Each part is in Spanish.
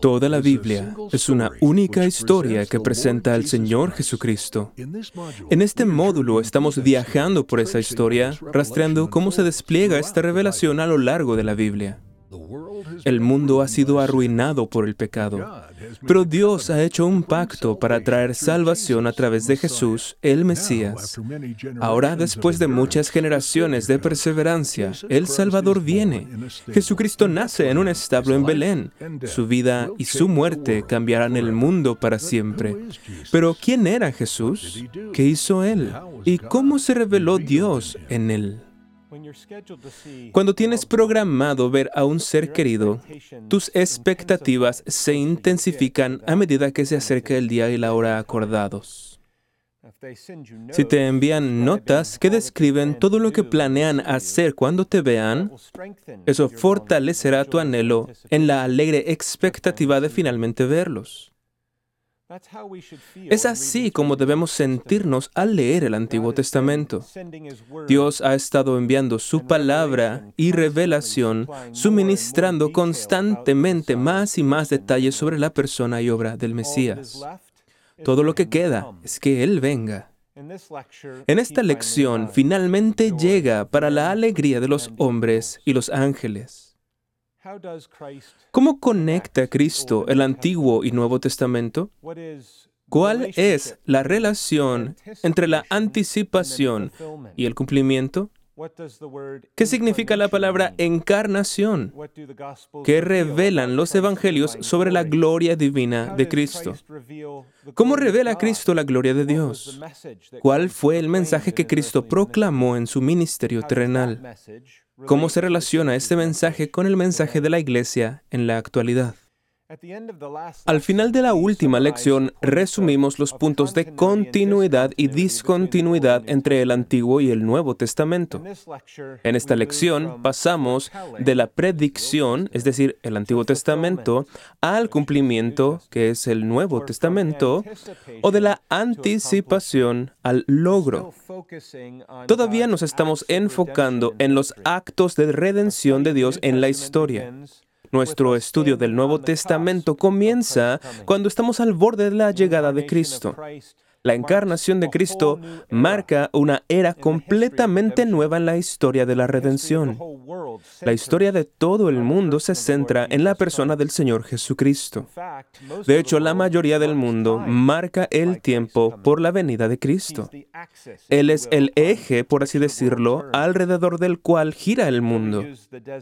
Toda la Biblia es una única historia que presenta al Señor Jesucristo. En este módulo estamos viajando por esa historia, rastreando cómo se despliega esta revelación a lo largo de la Biblia. El mundo ha sido arruinado por el pecado, pero Dios ha hecho un pacto para traer salvación a través de Jesús, el Mesías. Ahora, después de muchas generaciones de perseverancia, el Salvador viene. Jesucristo nace en un establo en Belén. Su vida y su muerte cambiarán el mundo para siempre. Pero ¿quién era Jesús? ¿Qué hizo Él? ¿Y cómo se reveló Dios en Él? Cuando tienes programado ver a un ser querido, tus expectativas se intensifican a medida que se acerca el día y la hora acordados. Si te envían notas que describen todo lo que planean hacer cuando te vean, eso fortalecerá tu anhelo en la alegre expectativa de finalmente verlos. Es así como debemos sentirnos al leer el Antiguo Testamento. Dios ha estado enviando su palabra y revelación, suministrando constantemente más y más detalles sobre la persona y obra del Mesías. Todo lo que queda es que Él venga. En esta lección finalmente llega para la alegría de los hombres y los ángeles. ¿Cómo conecta Cristo el Antiguo y Nuevo Testamento? ¿Cuál es la relación entre la anticipación y el cumplimiento? ¿Qué significa la palabra encarnación? ¿Qué revelan los evangelios sobre la gloria divina de Cristo? ¿Cómo revela Cristo la gloria de Dios? ¿Cuál fue el mensaje que Cristo proclamó en su ministerio terrenal? ¿Cómo se relaciona este mensaje con el mensaje de la Iglesia en la actualidad? Al final de la última lección resumimos los puntos de continuidad y discontinuidad entre el Antiguo y el Nuevo Testamento. En esta lección pasamos de la predicción, es decir, el Antiguo Testamento, al cumplimiento, que es el Nuevo Testamento, o de la anticipación al logro. Todavía nos estamos enfocando en los actos de redención de Dios en la historia. Nuestro estudio del Nuevo Testamento comienza cuando estamos al borde de la llegada de Cristo. La encarnación de Cristo marca una era completamente nueva en la historia de la redención. La historia de todo el mundo se centra en la persona del Señor Jesucristo. De hecho, la mayoría del mundo marca el tiempo por la venida de Cristo. Él es el eje, por así decirlo, alrededor del cual gira el mundo.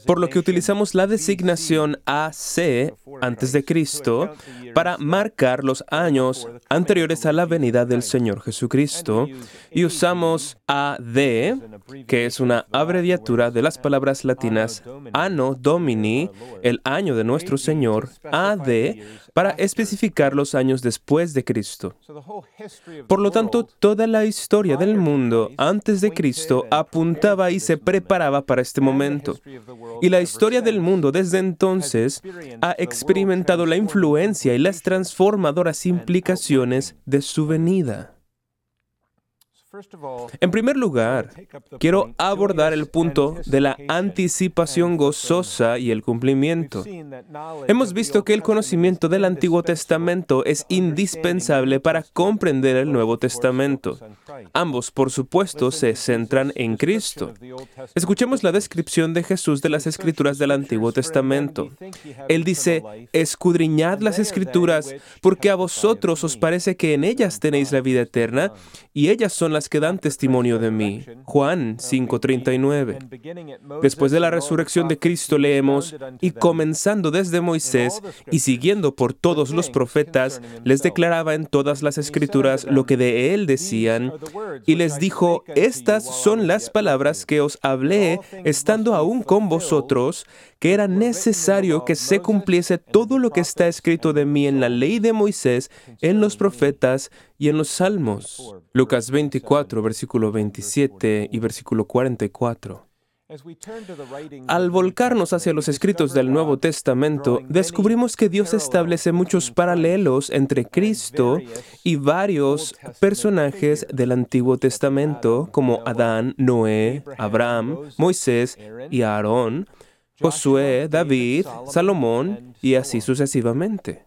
Por lo que utilizamos la designación AC, antes de Cristo, para marcar los años anteriores a la venida de del Señor Jesucristo y usamos AD, que es una abreviatura de las palabras latinas Anno Domini, el año de nuestro Señor, AD, para especificar los años después de Cristo. Por lo tanto, toda la historia del mundo antes de Cristo apuntaba y se preparaba para este momento. Y la historia del mundo desde entonces ha experimentado la influencia y las transformadoras implicaciones de su venida. En primer lugar, quiero abordar el punto de la anticipación gozosa y el cumplimiento. Hemos visto que el conocimiento del Antiguo Testamento es indispensable para comprender el Nuevo Testamento. Ambos, por supuesto, se centran en Cristo. Escuchemos la descripción de Jesús de las Escrituras del Antiguo Testamento. Él dice, escudriñad las Escrituras, porque a vosotros os parece que en ellas tenéis la vida eterna, y ellas son las que dan testimonio de mí. Juan 5:39. Después de la resurrección de Cristo leemos, y comenzando desde Moisés y siguiendo por todos los profetas, les declaraba en todas las escrituras lo que de él decían, y les dijo, estas son las palabras que os hablé estando aún con vosotros, que era necesario que se cumpliese todo lo que está escrito de mí en la ley de Moisés, en los profetas y en los salmos. Lucas 24, versículo 27 y versículo 44. Al volcarnos hacia los escritos del Nuevo Testamento, descubrimos que Dios establece muchos paralelos entre Cristo y varios personajes del Antiguo Testamento, como Adán, Noé, Abraham, Moisés y Aarón, Josué, David, Salomón y así sucesivamente.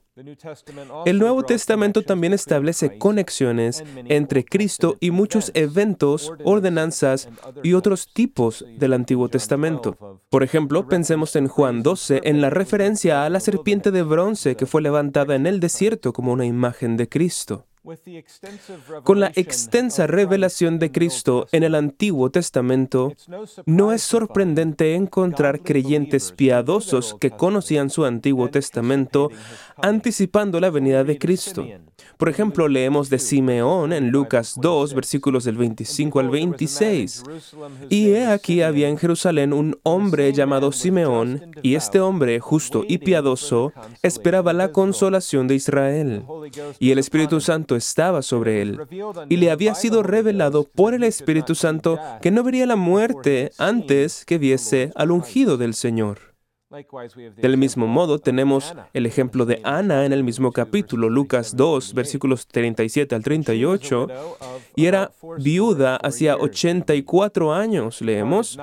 El Nuevo Testamento también establece conexiones entre Cristo y muchos eventos, ordenanzas y otros tipos del Antiguo Testamento. Por ejemplo, pensemos en Juan 12, en la referencia a la serpiente de bronce que fue levantada en el desierto como una imagen de Cristo. Con la extensa revelación de Cristo en el Antiguo Testamento, no es sorprendente encontrar creyentes piadosos que conocían su Antiguo Testamento anticipando la venida de Cristo. Por ejemplo, leemos de Simeón en Lucas 2, versículos del 25 al 26. Y he aquí había en Jerusalén un hombre llamado Simeón, y este hombre, justo y piadoso, esperaba la consolación de Israel. Y el Espíritu Santo estaba sobre él. Y le había sido revelado por el Espíritu Santo que no vería la muerte antes que viese al ungido del Señor. Del mismo modo, tenemos el ejemplo de Ana en el mismo capítulo, Lucas 2, versículos 37 al 38, y era viuda hacía 84 años, leemos,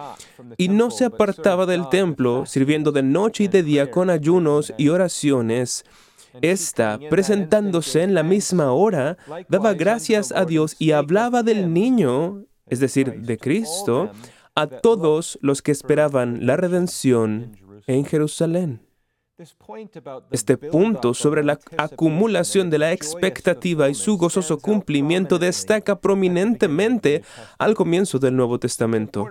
y no se apartaba del templo, sirviendo de noche y de día con ayunos y oraciones. Esta, presentándose en la misma hora, daba gracias a Dios y hablaba del niño, es decir, de Cristo, a todos los que esperaban la redención en Jerusalén. Este punto sobre la acumulación de la expectativa y su gozoso cumplimiento destaca prominentemente al comienzo del Nuevo Testamento,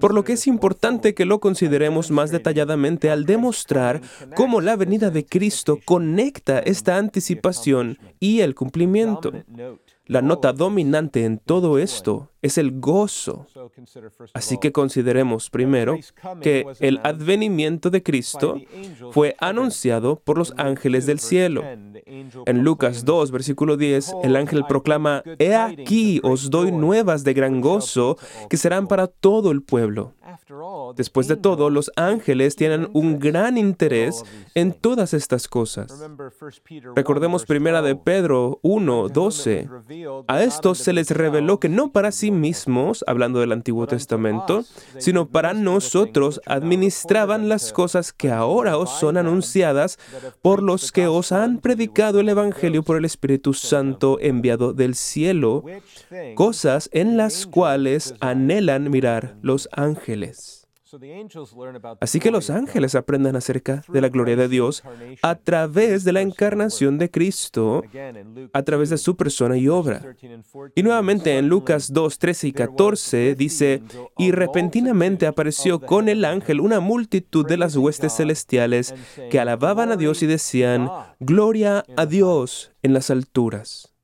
por lo que es importante que lo consideremos más detalladamente al demostrar cómo la venida de Cristo conecta esta anticipación y el cumplimiento. La nota dominante en todo esto es el gozo. Así que consideremos primero que el advenimiento de Cristo fue anunciado por los ángeles del cielo. En Lucas 2, versículo 10, el ángel proclama, He aquí os doy nuevas de gran gozo que serán para todo el pueblo. Después de todo, los ángeles tienen un gran interés en todas estas cosas. Recordemos primera de Pedro 1, 12. A estos se les reveló que no para sí mismos, hablando del Antiguo Testamento, sino para nosotros administraban las cosas que ahora os son anunciadas por los que os han predicado el Evangelio por el Espíritu Santo enviado del cielo, cosas en las cuales anhelan mirar los ángeles. Así que los ángeles aprendan acerca de la gloria de Dios a través de la encarnación de Cristo, a través de su persona y obra. Y nuevamente en Lucas 2, 13 y 14 dice, y repentinamente apareció con el ángel una multitud de las huestes celestiales que alababan a Dios y decían, Gloria a Dios en las alturas.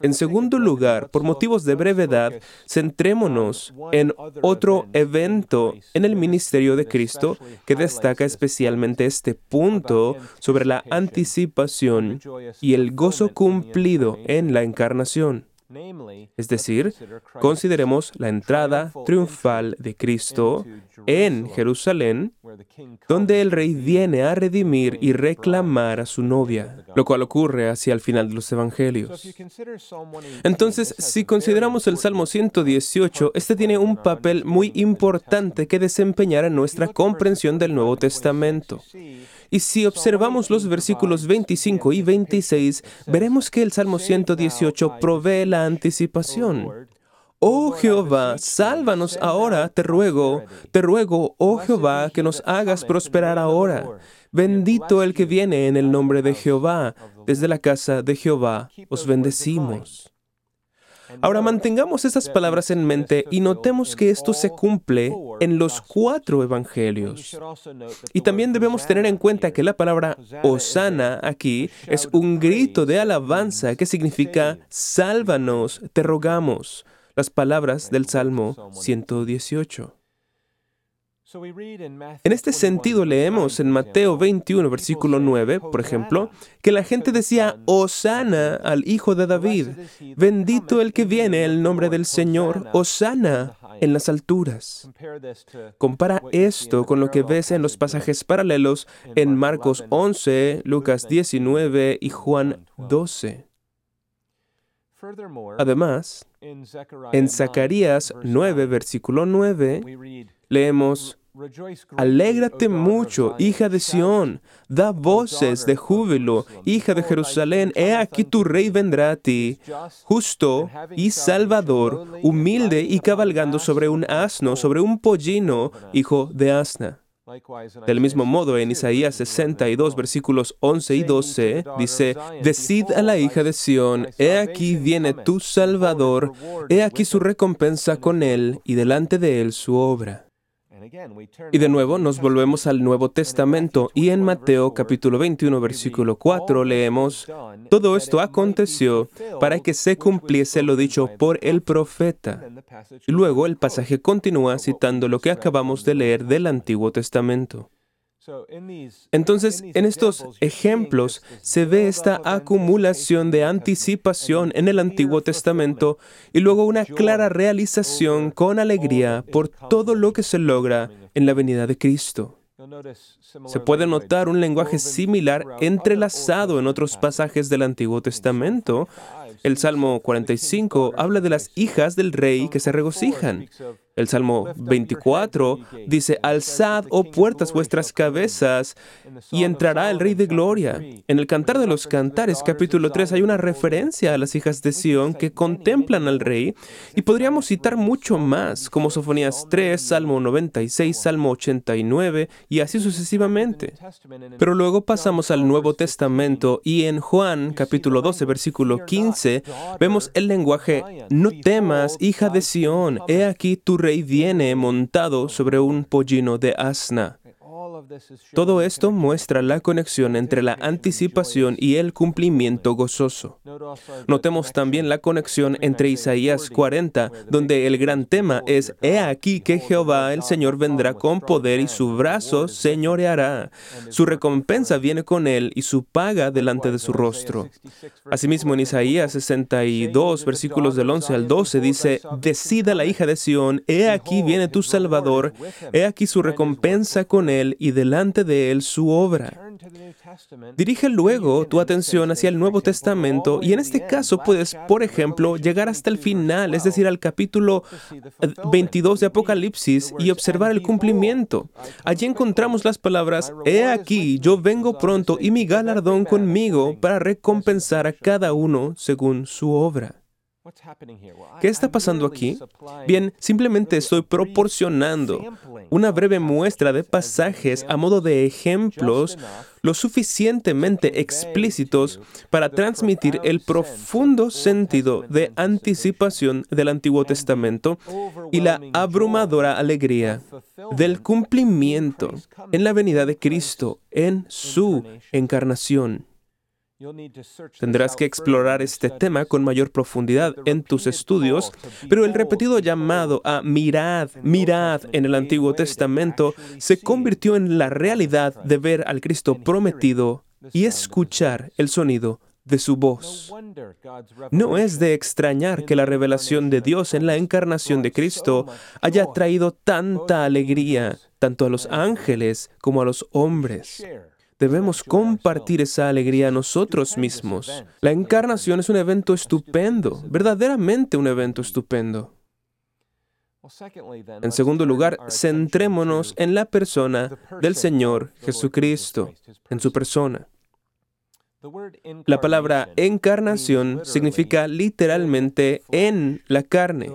En segundo lugar, por motivos de brevedad, centrémonos en otro evento en el ministerio de Cristo que destaca especialmente este punto sobre la anticipación y el gozo cumplido en la encarnación. Es decir, consideremos la entrada triunfal de Cristo en Jerusalén, donde el rey viene a redimir y reclamar a su novia, lo cual ocurre hacia el final de los evangelios. Entonces, si consideramos el Salmo 118, este tiene un papel muy importante que desempeñar en nuestra comprensión del Nuevo Testamento. Y si observamos los versículos 25 y 26, veremos que el Salmo 118 provee la anticipación. Oh Jehová, sálvanos ahora, te ruego, te ruego, oh Jehová, que nos hagas prosperar ahora. Bendito el que viene en el nombre de Jehová. Desde la casa de Jehová os bendecimos. Ahora mantengamos esas palabras en mente y notemos que esto se cumple en los cuatro evangelios. Y también debemos tener en cuenta que la palabra Osana aquí es un grito de alabanza que significa sálvanos, te rogamos. Las palabras del Salmo 118. En este sentido leemos en Mateo 21, versículo 9, por ejemplo, que la gente decía, Osana al Hijo de David, bendito el que viene en el nombre del Señor, Osana en las alturas. Compara esto con lo que ves en los pasajes paralelos en Marcos 11, Lucas 19 y Juan 12. Además, en Zacarías 9, versículo 9, leemos, Alégrate mucho, hija de Sión, da voces de júbilo, hija de Jerusalén, he aquí tu rey vendrá a ti, justo y salvador, humilde y cabalgando sobre un asno, sobre un pollino, hijo de asna. Del mismo modo, en Isaías 62, versículos 11 y 12, dice, Decid a la hija de Sión, he aquí viene tu Salvador, he aquí su recompensa con él, y delante de él su obra. Y de nuevo nos volvemos al Nuevo Testamento y en Mateo capítulo 21 versículo 4 leemos, Todo esto aconteció para que se cumpliese lo dicho por el profeta. Y luego el pasaje continúa citando lo que acabamos de leer del Antiguo Testamento. Entonces, en estos ejemplos se ve esta acumulación de anticipación en el Antiguo Testamento y luego una clara realización con alegría por todo lo que se logra en la venida de Cristo. Se puede notar un lenguaje similar entrelazado en otros pasajes del Antiguo Testamento. El Salmo 45 habla de las hijas del rey que se regocijan. El Salmo 24 dice, Alzad, oh puertas, vuestras cabezas, y entrará el Rey de Gloria. En el Cantar de los Cantares, capítulo 3, hay una referencia a las hijas de Sión que contemplan al Rey, y podríamos citar mucho más, como Sofonías 3, Salmo 96, Salmo 89, y así sucesivamente. Pero luego pasamos al Nuevo Testamento, y en Juan, capítulo 12, versículo 15, vemos el lenguaje, No temas, hija de Sión, he aquí tu rey viene montado sobre un pollino de asna. Todo esto muestra la conexión entre la anticipación y el cumplimiento gozoso. Notemos también la conexión entre Isaías 40, donde el gran tema es, He aquí que Jehová el Señor vendrá con poder y su brazo señoreará. Su recompensa viene con él y su paga delante de su rostro. Asimismo en Isaías 62, versículos del 11 al 12 dice, Decida la hija de Sión, he aquí viene tu Salvador, he aquí su recompensa con él y delante de él su obra. Dirige luego tu atención hacia el Nuevo Testamento y en este caso puedes, por ejemplo, llegar hasta el final, es decir, al capítulo 22 de Apocalipsis y observar el cumplimiento. Allí encontramos las palabras, He aquí, yo vengo pronto y mi galardón conmigo para recompensar a cada uno según su obra. ¿Qué está pasando aquí? Bien, simplemente estoy proporcionando una breve muestra de pasajes a modo de ejemplos lo suficientemente explícitos para transmitir el profundo sentido de anticipación del Antiguo Testamento y la abrumadora alegría del cumplimiento en la venida de Cristo en su encarnación. Tendrás que explorar este tema con mayor profundidad en tus estudios, pero el repetido llamado a mirad, mirad en el Antiguo Testamento se convirtió en la realidad de ver al Cristo prometido y escuchar el sonido de su voz. No es de extrañar que la revelación de Dios en la encarnación de Cristo haya traído tanta alegría tanto a los ángeles como a los hombres debemos compartir esa alegría nosotros mismos. La encarnación es un evento estupendo, verdaderamente un evento estupendo. En segundo lugar, centrémonos en la persona del Señor Jesucristo, en su persona. La palabra encarnación significa literalmente en la carne,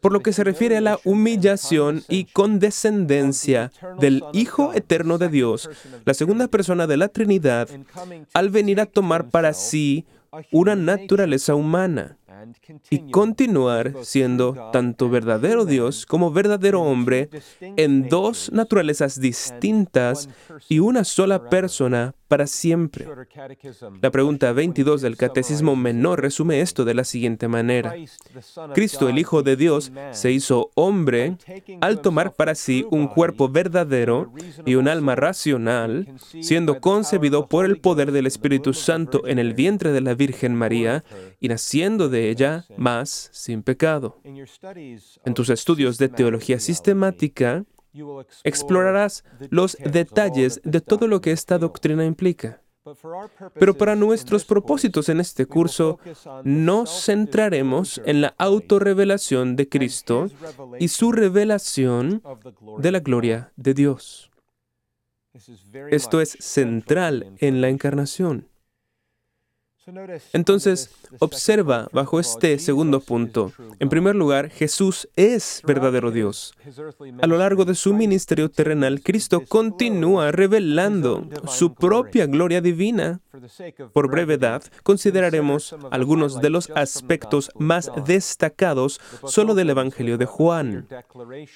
por lo que se refiere a la humillación y condescendencia del Hijo Eterno de Dios, la segunda persona de la Trinidad, al venir a tomar para sí una naturaleza humana y continuar siendo tanto verdadero Dios como verdadero hombre en dos naturalezas distintas y una sola persona para siempre. La pregunta 22 del Catecismo Menor resume esto de la siguiente manera. Cristo, el Hijo de Dios, se hizo hombre al tomar para sí un cuerpo verdadero y un alma racional, siendo concebido por el poder del Espíritu Santo en el vientre de la Virgen María y naciendo de ella más sin pecado. En tus estudios de teología sistemática, explorarás los detalles de todo lo que esta doctrina implica. Pero para nuestros propósitos en este curso, nos centraremos en la autorrevelación de Cristo y su revelación de la gloria de Dios. Esto es central en la encarnación. Entonces, observa bajo este segundo punto. En primer lugar, Jesús es verdadero Dios. A lo largo de su ministerio terrenal, Cristo continúa revelando su propia gloria divina. Por brevedad, consideraremos algunos de los aspectos más destacados solo del Evangelio de Juan.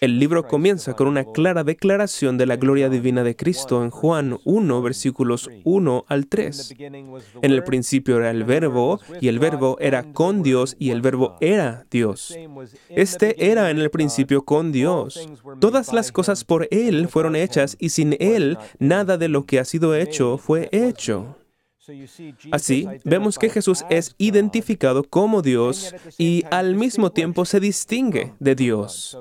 El libro comienza con una clara declaración de la gloria divina de Cristo en Juan 1, versículos 1 al 3. En el principio era el verbo, y el verbo era con Dios, y el verbo era Dios. Este era en el principio con Dios. Todas las cosas por Él fueron hechas, y sin Él nada de lo que ha sido hecho fue hecho. Así, vemos que Jesús es identificado como Dios y al mismo tiempo se distingue de Dios.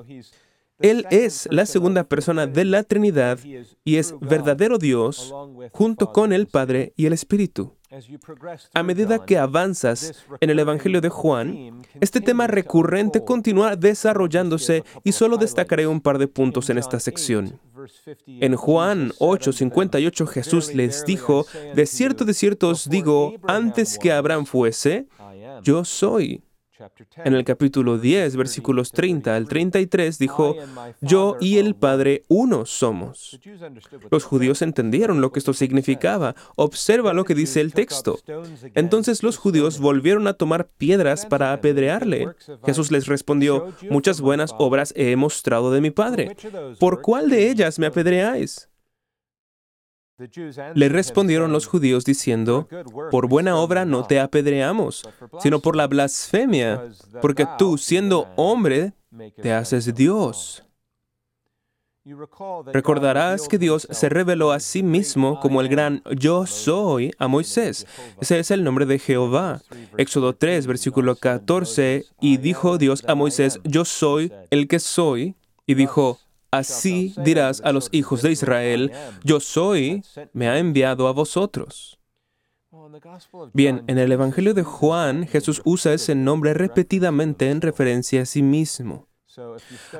Él es la segunda persona de la Trinidad y es verdadero Dios junto con el Padre y el Espíritu. A medida que avanzas en el Evangelio de Juan, este tema recurrente continúa desarrollándose y solo destacaré un par de puntos en esta sección. En Juan 8:58 Jesús les dijo, de cierto, de cierto os digo, antes que Abraham fuese, yo soy. En el capítulo 10, versículos 30 al 33, dijo, Yo y el Padre uno somos. Los judíos entendieron lo que esto significaba. Observa lo que dice el texto. Entonces los judíos volvieron a tomar piedras para apedrearle. Jesús les respondió, Muchas buenas obras he mostrado de mi Padre. ¿Por cuál de ellas me apedreáis? Le respondieron los judíos diciendo, por buena obra no te apedreamos, sino por la blasfemia, porque tú, siendo hombre, te haces Dios. Recordarás que Dios se reveló a sí mismo como el gran yo soy a Moisés. Ese es el nombre de Jehová. Éxodo 3, versículo 14, y dijo Dios a Moisés, yo soy el que soy, y dijo, Así dirás a los hijos de Israel, yo soy, me ha enviado a vosotros. Bien, en el Evangelio de Juan, Jesús usa ese nombre repetidamente en referencia a sí mismo.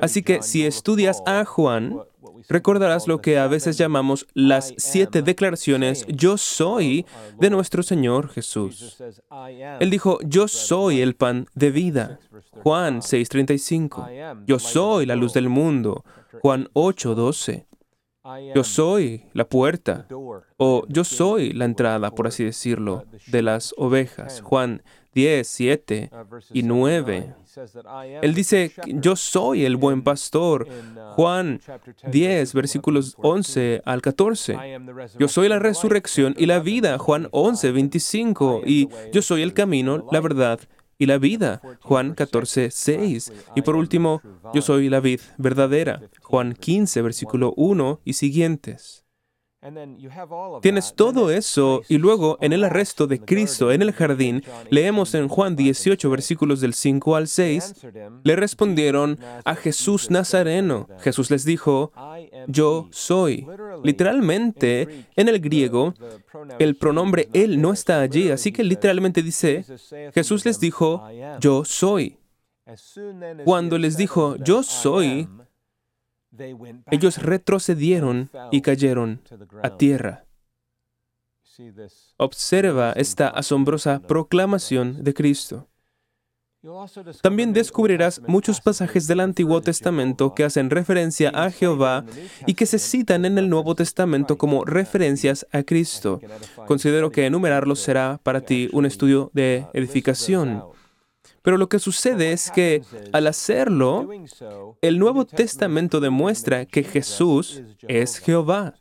Así que si estudias a Juan, recordarás lo que a veces llamamos las siete declaraciones yo soy de nuestro Señor Jesús. Él dijo, yo soy el pan de vida. Juan 6:35. Yo soy la luz del mundo. Juan 8:12. Yo soy la puerta o yo soy la entrada, por así decirlo, de las ovejas. Juan 10, 7 y 9. Él dice, yo soy el buen pastor. Juan 10, versículos 11 al 14. Yo soy la resurrección y la vida. Juan 11, 25. Y yo soy el camino, la verdad y la vida. Juan 14, 6. Y por último, yo soy la vid verdadera. Juan 15, versículo 1 y siguientes. Tienes todo eso y luego en el arresto de Cristo en el jardín, leemos en Juan 18 versículos del 5 al 6, le respondieron a Jesús Nazareno. Jesús les dijo, yo soy. Literalmente, en el griego, el pronombre él no está allí, así que literalmente dice, Jesús les dijo, yo soy. Cuando les dijo, yo soy, ellos retrocedieron y cayeron a tierra. Observa esta asombrosa proclamación de Cristo. También descubrirás muchos pasajes del Antiguo Testamento que hacen referencia a Jehová y que se citan en el Nuevo Testamento como referencias a Cristo. Considero que enumerarlos será para ti un estudio de edificación. Pero lo que sucede es que al hacerlo, el Nuevo Testamento demuestra que Jesús es Jehová.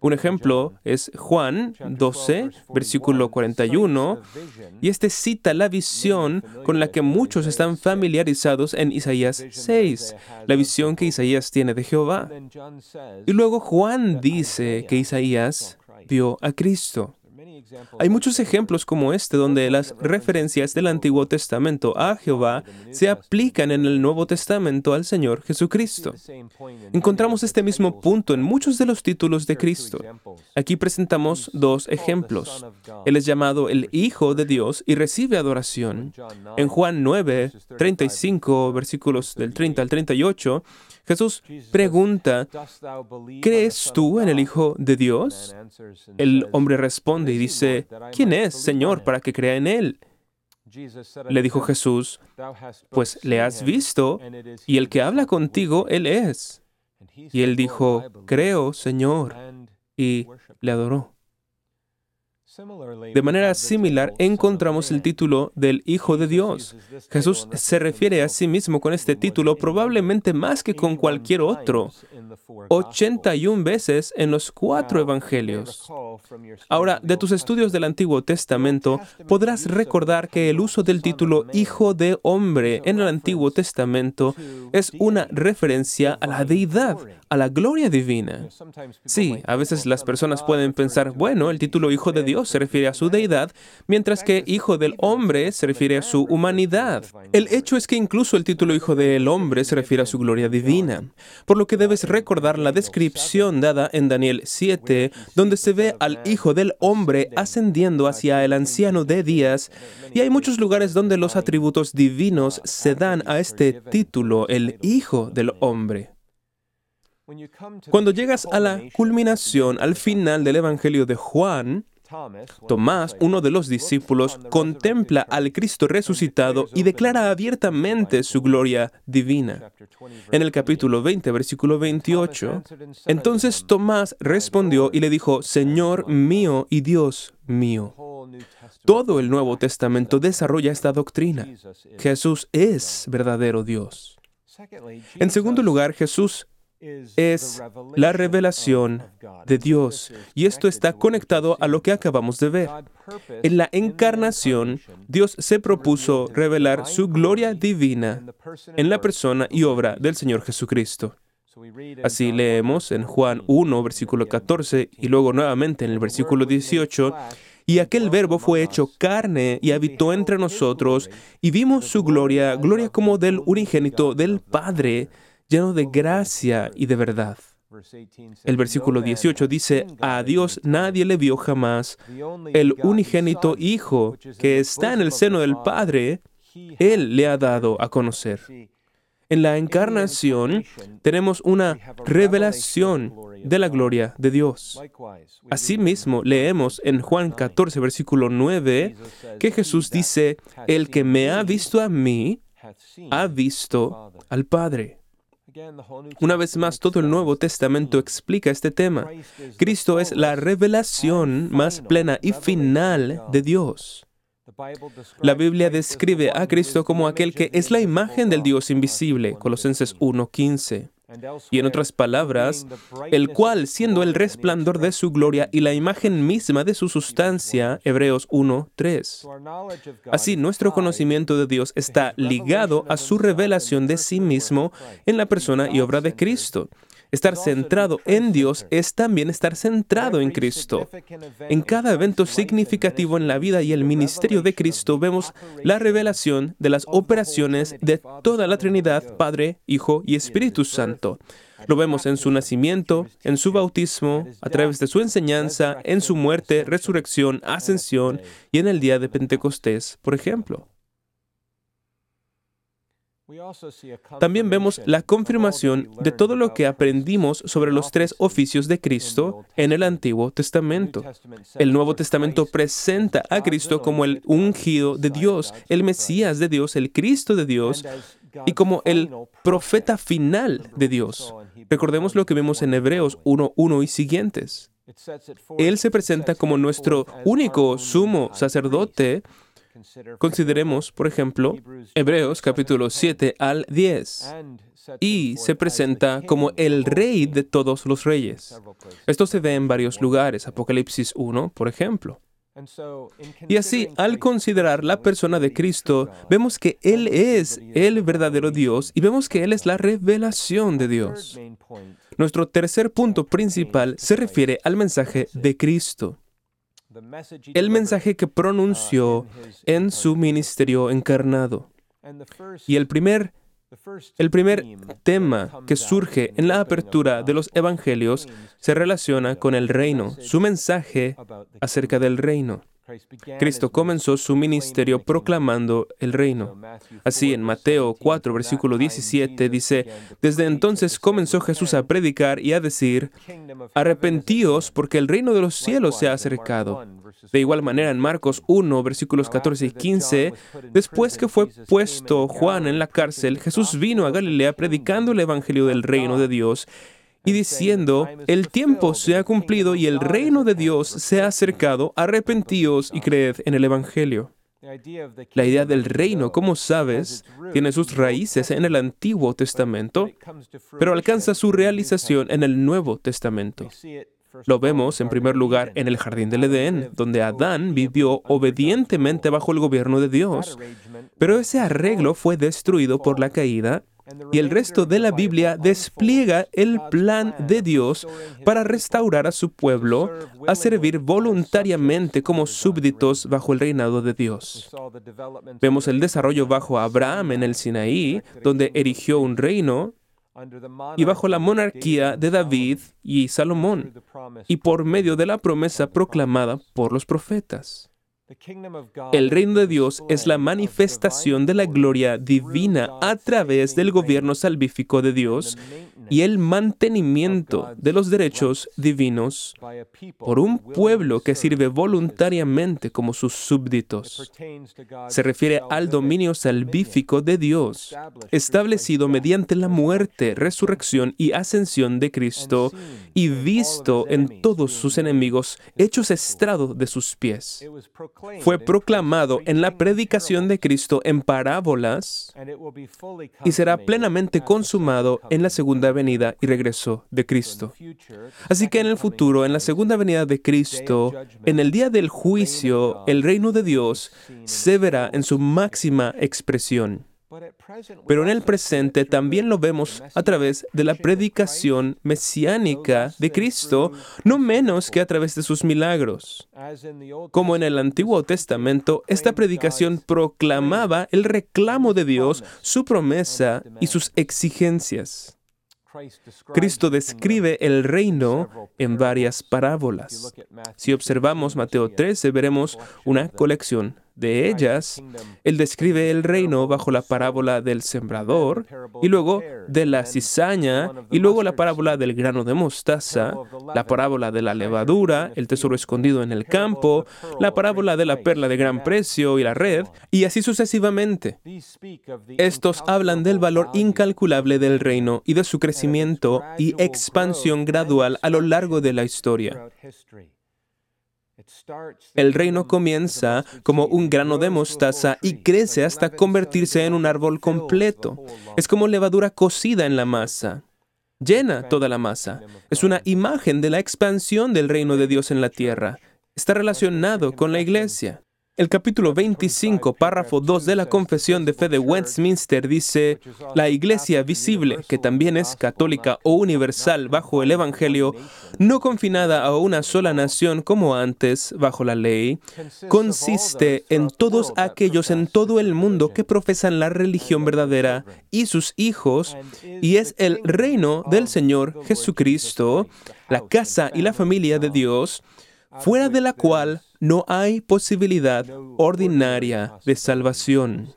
Un ejemplo es Juan 12, versículo 41, y este cita la visión con la que muchos están familiarizados en Isaías 6, la visión que Isaías tiene de Jehová. Y luego Juan dice que Isaías vio a Cristo. Hay muchos ejemplos como este donde las referencias del Antiguo Testamento a Jehová se aplican en el Nuevo Testamento al Señor Jesucristo. Encontramos este mismo punto en muchos de los títulos de Cristo. Aquí presentamos dos ejemplos. Él es llamado el Hijo de Dios y recibe adoración. En Juan 9, 35, versículos del 30 al 38, Jesús pregunta, ¿crees tú en el Hijo de Dios? El hombre responde y dice, ¿quién es, Señor, para que crea en Él? Le dijo Jesús, pues le has visto, y el que habla contigo, Él es. Y él dijo, creo, Señor, y le adoró. De manera similar, encontramos el título del Hijo de Dios. Jesús se refiere a sí mismo con este título probablemente más que con cualquier otro, 81 veces en los cuatro evangelios. Ahora, de tus estudios del Antiguo Testamento, podrás recordar que el uso del título Hijo de Hombre en el Antiguo Testamento es una referencia a la deidad, a la gloria divina. Sí, a veces las personas pueden pensar, bueno, el título Hijo de Dios se refiere a su deidad, mientras que Hijo del Hombre se refiere a su humanidad. El hecho es que incluso el título Hijo del Hombre se refiere a su gloria divina, por lo que debes recordar la descripción dada en Daniel 7, donde se ve al Hijo del Hombre ascendiendo hacia el anciano de días, y hay muchos lugares donde los atributos divinos se dan a este título, el Hijo del Hombre. Cuando llegas a la culminación, al final del Evangelio de Juan, Tomás, uno de los discípulos, contempla al Cristo resucitado y declara abiertamente su gloria divina. En el capítulo 20, versículo 28, entonces Tomás respondió y le dijo, Señor mío y Dios mío. Todo el Nuevo Testamento desarrolla esta doctrina. Jesús es verdadero Dios. En segundo lugar, Jesús es la revelación de Dios. Y esto está conectado a lo que acabamos de ver. En la encarnación, Dios se propuso revelar su gloria divina en la persona y obra del Señor Jesucristo. Así leemos en Juan 1, versículo 14, y luego nuevamente en el versículo 18, y aquel verbo fue hecho carne y habitó entre nosotros, y vimos su gloria, gloria como del unigénito del Padre, lleno de gracia y de verdad. El versículo 18 dice, a Dios nadie le vio jamás. El unigénito Hijo que está en el seno del Padre, Él le ha dado a conocer. En la encarnación tenemos una revelación de la gloria de Dios. Asimismo, leemos en Juan 14, versículo 9, que Jesús dice, el que me ha visto a mí, ha visto al Padre. Una vez más, todo el Nuevo Testamento explica este tema. Cristo es la revelación más plena y final de Dios. La Biblia describe a Cristo como aquel que es la imagen del Dios invisible, Colosenses 1.15. Y en otras palabras, el cual, siendo el resplandor de su gloria y la imagen misma de su sustancia, Hebreos 1.3. Así, nuestro conocimiento de Dios está ligado a su revelación de sí mismo en la persona y obra de Cristo. Estar centrado en Dios es también estar centrado en Cristo. En cada evento significativo en la vida y el ministerio de Cristo vemos la revelación de las operaciones de toda la Trinidad, Padre, Hijo y Espíritu Santo. Lo vemos en su nacimiento, en su bautismo, a través de su enseñanza, en su muerte, resurrección, ascensión y en el día de Pentecostés, por ejemplo. También vemos la confirmación de todo lo que aprendimos sobre los tres oficios de Cristo en el Antiguo Testamento. El Nuevo Testamento presenta a Cristo como el ungido de Dios, el Mesías de Dios, el Cristo de Dios y como el profeta final de Dios. Recordemos lo que vemos en Hebreos 1.1 y siguientes. Él se presenta como nuestro único sumo sacerdote Consideremos, por ejemplo, Hebreos capítulo 7 al 10 y se presenta como el rey de todos los reyes. Esto se ve en varios lugares, Apocalipsis 1, por ejemplo. Y así, al considerar la persona de Cristo, vemos que Él es el verdadero Dios y vemos que Él es la revelación de Dios. Nuestro tercer punto principal se refiere al mensaje de Cristo. El mensaje que pronunció en su ministerio encarnado. Y el primer, el primer tema que surge en la apertura de los evangelios se relaciona con el reino, su mensaje acerca del reino. Cristo comenzó su ministerio proclamando el reino. Así en Mateo 4, versículo 17 dice, Desde entonces comenzó Jesús a predicar y a decir, Arrepentíos porque el reino de los cielos se ha acercado. De igual manera en Marcos 1, versículos 14 y 15, después que fue puesto Juan en la cárcel, Jesús vino a Galilea predicando el Evangelio del reino de Dios y diciendo, el tiempo se ha cumplido y el reino de Dios se ha acercado, arrepentíos y creed en el Evangelio. La idea del reino, como sabes, tiene sus raíces en el Antiguo Testamento, pero alcanza su realización en el Nuevo Testamento. Lo vemos, en primer lugar, en el jardín del Edén, donde Adán vivió obedientemente bajo el gobierno de Dios, pero ese arreglo fue destruido por la caída y el resto de la Biblia despliega el plan de Dios para restaurar a su pueblo a servir voluntariamente como súbditos bajo el reinado de Dios. Vemos el desarrollo bajo Abraham en el Sinaí, donde erigió un reino, y bajo la monarquía de David y Salomón, y por medio de la promesa proclamada por los profetas. El reino de Dios es la manifestación de la gloria divina a través del gobierno salvífico de Dios y el mantenimiento de los derechos divinos por un pueblo que sirve voluntariamente como sus súbditos. Se refiere al dominio salvífico de Dios, establecido mediante la muerte, resurrección y ascensión de Cristo y visto en todos sus enemigos, hechos estrado de sus pies. Fue proclamado en la predicación de Cristo en parábolas y será plenamente consumado en la segunda venida y regreso de Cristo. Así que en el futuro, en la segunda venida de Cristo, en el día del juicio, el reino de Dios se verá en su máxima expresión. Pero en el presente también lo vemos a través de la predicación mesiánica de Cristo, no menos que a través de sus milagros. Como en el Antiguo Testamento, esta predicación proclamaba el reclamo de Dios, su promesa y sus exigencias. Cristo describe el reino en varias parábolas. Si observamos Mateo 13, veremos una colección de ellas, él describe el reino bajo la parábola del sembrador, y luego de la cizaña, y luego la parábola del grano de mostaza, la parábola de la levadura, el tesoro escondido en el campo, la parábola de la perla de gran precio y la red, y así sucesivamente. Estos hablan del valor incalculable del reino y de su crecimiento y expansión gradual a lo largo de la historia. El reino comienza como un grano de mostaza y crece hasta convertirse en un árbol completo. Es como levadura cocida en la masa. Llena toda la masa. Es una imagen de la expansión del reino de Dios en la tierra. Está relacionado con la iglesia. El capítulo 25, párrafo 2 de la Confesión de Fe de Westminster dice, la Iglesia visible, que también es católica o universal bajo el Evangelio, no confinada a una sola nación como antes bajo la ley, consiste en todos aquellos en todo el mundo que profesan la religión verdadera y sus hijos, y es el reino del Señor Jesucristo, la casa y la familia de Dios, fuera de la cual no hay posibilidad ordinaria de salvación.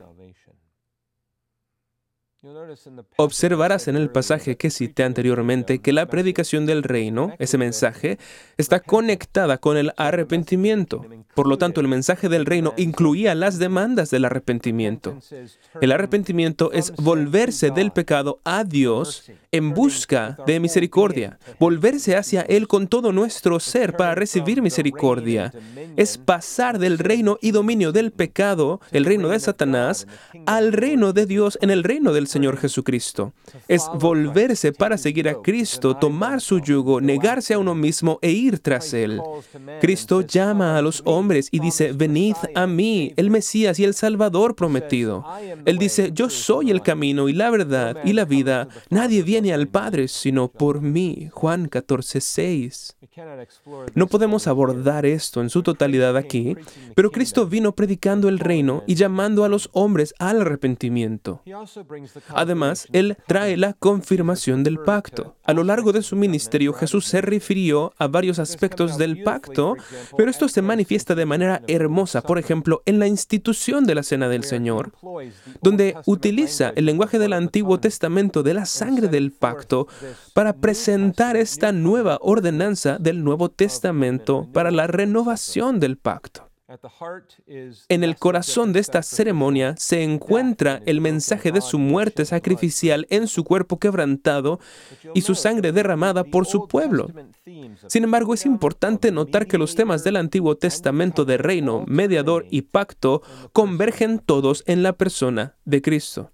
Observarás en el pasaje que cité anteriormente que la predicación del reino, ese mensaje, está conectada con el arrepentimiento. Por lo tanto, el mensaje del reino incluía las demandas del arrepentimiento. El arrepentimiento es volverse del pecado a Dios en busca de misericordia, volverse hacia Él con todo nuestro ser para recibir misericordia. Es pasar del reino y dominio del pecado, el reino de Satanás, al reino de Dios en el reino del Señor Señor Jesucristo. Es volverse para seguir a Cristo, tomar su yugo, negarse a uno mismo e ir tras Él. Cristo llama a los hombres y dice, venid a mí, el Mesías y el Salvador prometido. Él dice, yo soy el camino y la verdad y la vida. Nadie viene al Padre sino por mí. Juan 14, 6. No podemos abordar esto en su totalidad aquí, pero Cristo vino predicando el reino y llamando a los hombres al arrepentimiento. Además, Él trae la confirmación del pacto. A lo largo de su ministerio, Jesús se refirió a varios aspectos del pacto, pero esto se manifiesta de manera hermosa, por ejemplo, en la institución de la Cena del Señor, donde utiliza el lenguaje del Antiguo Testamento de la sangre del pacto para presentar esta nueva ordenanza del Nuevo Testamento para la renovación del pacto. En el corazón de esta ceremonia se encuentra el mensaje de su muerte sacrificial en su cuerpo quebrantado y su sangre derramada por su pueblo. Sin embargo, es importante notar que los temas del Antiguo Testamento de reino, mediador y pacto convergen todos en la persona de Cristo.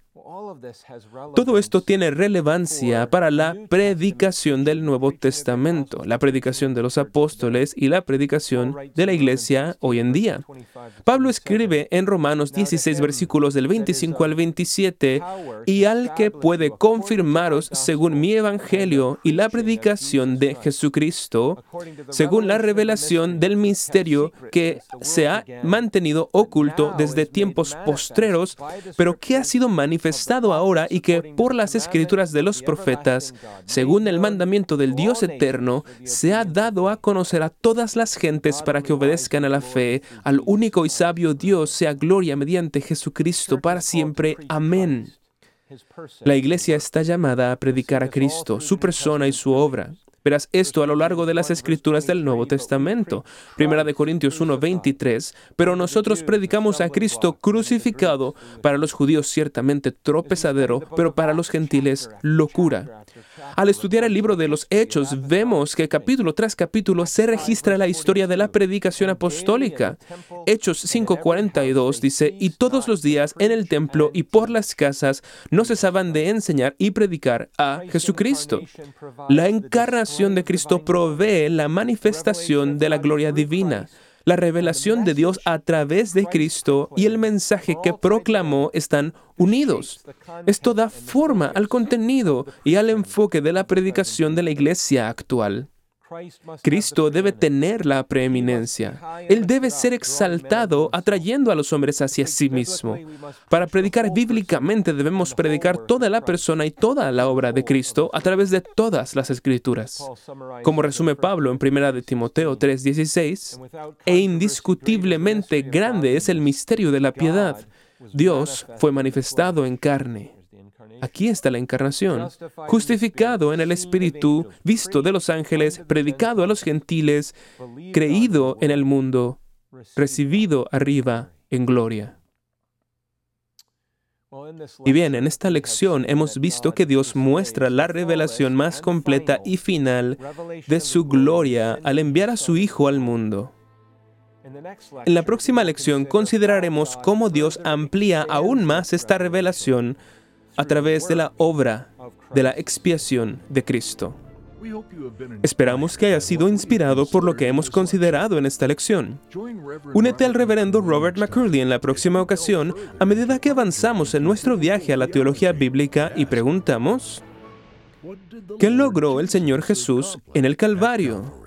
Todo esto tiene relevancia para la predicación del Nuevo Testamento, la predicación de los apóstoles y la predicación de la iglesia hoy en día. Pablo escribe en Romanos 16 versículos del 25 al 27, y al que puede confirmaros según mi evangelio y la predicación de Jesucristo, según la revelación del misterio que se ha mantenido oculto desde tiempos postreros, pero que ha sido manifestado ahora y que por las escrituras de los profetas, según el mandamiento del Dios eterno, se ha dado a conocer a todas las gentes para que obedezcan a la fe, al único y sabio Dios, sea gloria mediante Jesucristo para siempre. Amén. La iglesia está llamada a predicar a Cristo, su persona y su obra. Verás esto a lo largo de las escrituras del Nuevo Testamento. Primera de Corintios 1:23, pero nosotros predicamos a Cristo crucificado, para los judíos ciertamente tropezadero, pero para los gentiles locura. Al estudiar el libro de los Hechos, vemos que capítulo tras capítulo se registra la historia de la predicación apostólica. Hechos 5:42 dice, y todos los días en el templo y por las casas no cesaban de enseñar y predicar a Jesucristo. La encarnación de Cristo provee la manifestación de la gloria divina. La revelación de Dios a través de Cristo y el mensaje que proclamó están unidos. Esto da forma al contenido y al enfoque de la predicación de la iglesia actual. Cristo debe tener la preeminencia. Él debe ser exaltado atrayendo a los hombres hacia sí mismo. Para predicar bíblicamente debemos predicar toda la persona y toda la obra de Cristo a través de todas las escrituras. Como resume Pablo en 1 de Timoteo 3:16, e indiscutiblemente grande es el misterio de la piedad. Dios fue manifestado en carne Aquí está la encarnación, justificado en el Espíritu, visto de los ángeles, predicado a los gentiles, creído en el mundo, recibido arriba en gloria. Y bien, en esta lección hemos visto que Dios muestra la revelación más completa y final de su gloria al enviar a su Hijo al mundo. En la próxima lección consideraremos cómo Dios amplía aún más esta revelación a través de la obra de la expiación de Cristo. Esperamos que haya sido inspirado por lo que hemos considerado en esta lección. Únete al reverendo Robert McCurley en la próxima ocasión a medida que avanzamos en nuestro viaje a la teología bíblica y preguntamos, ¿qué logró el Señor Jesús en el Calvario?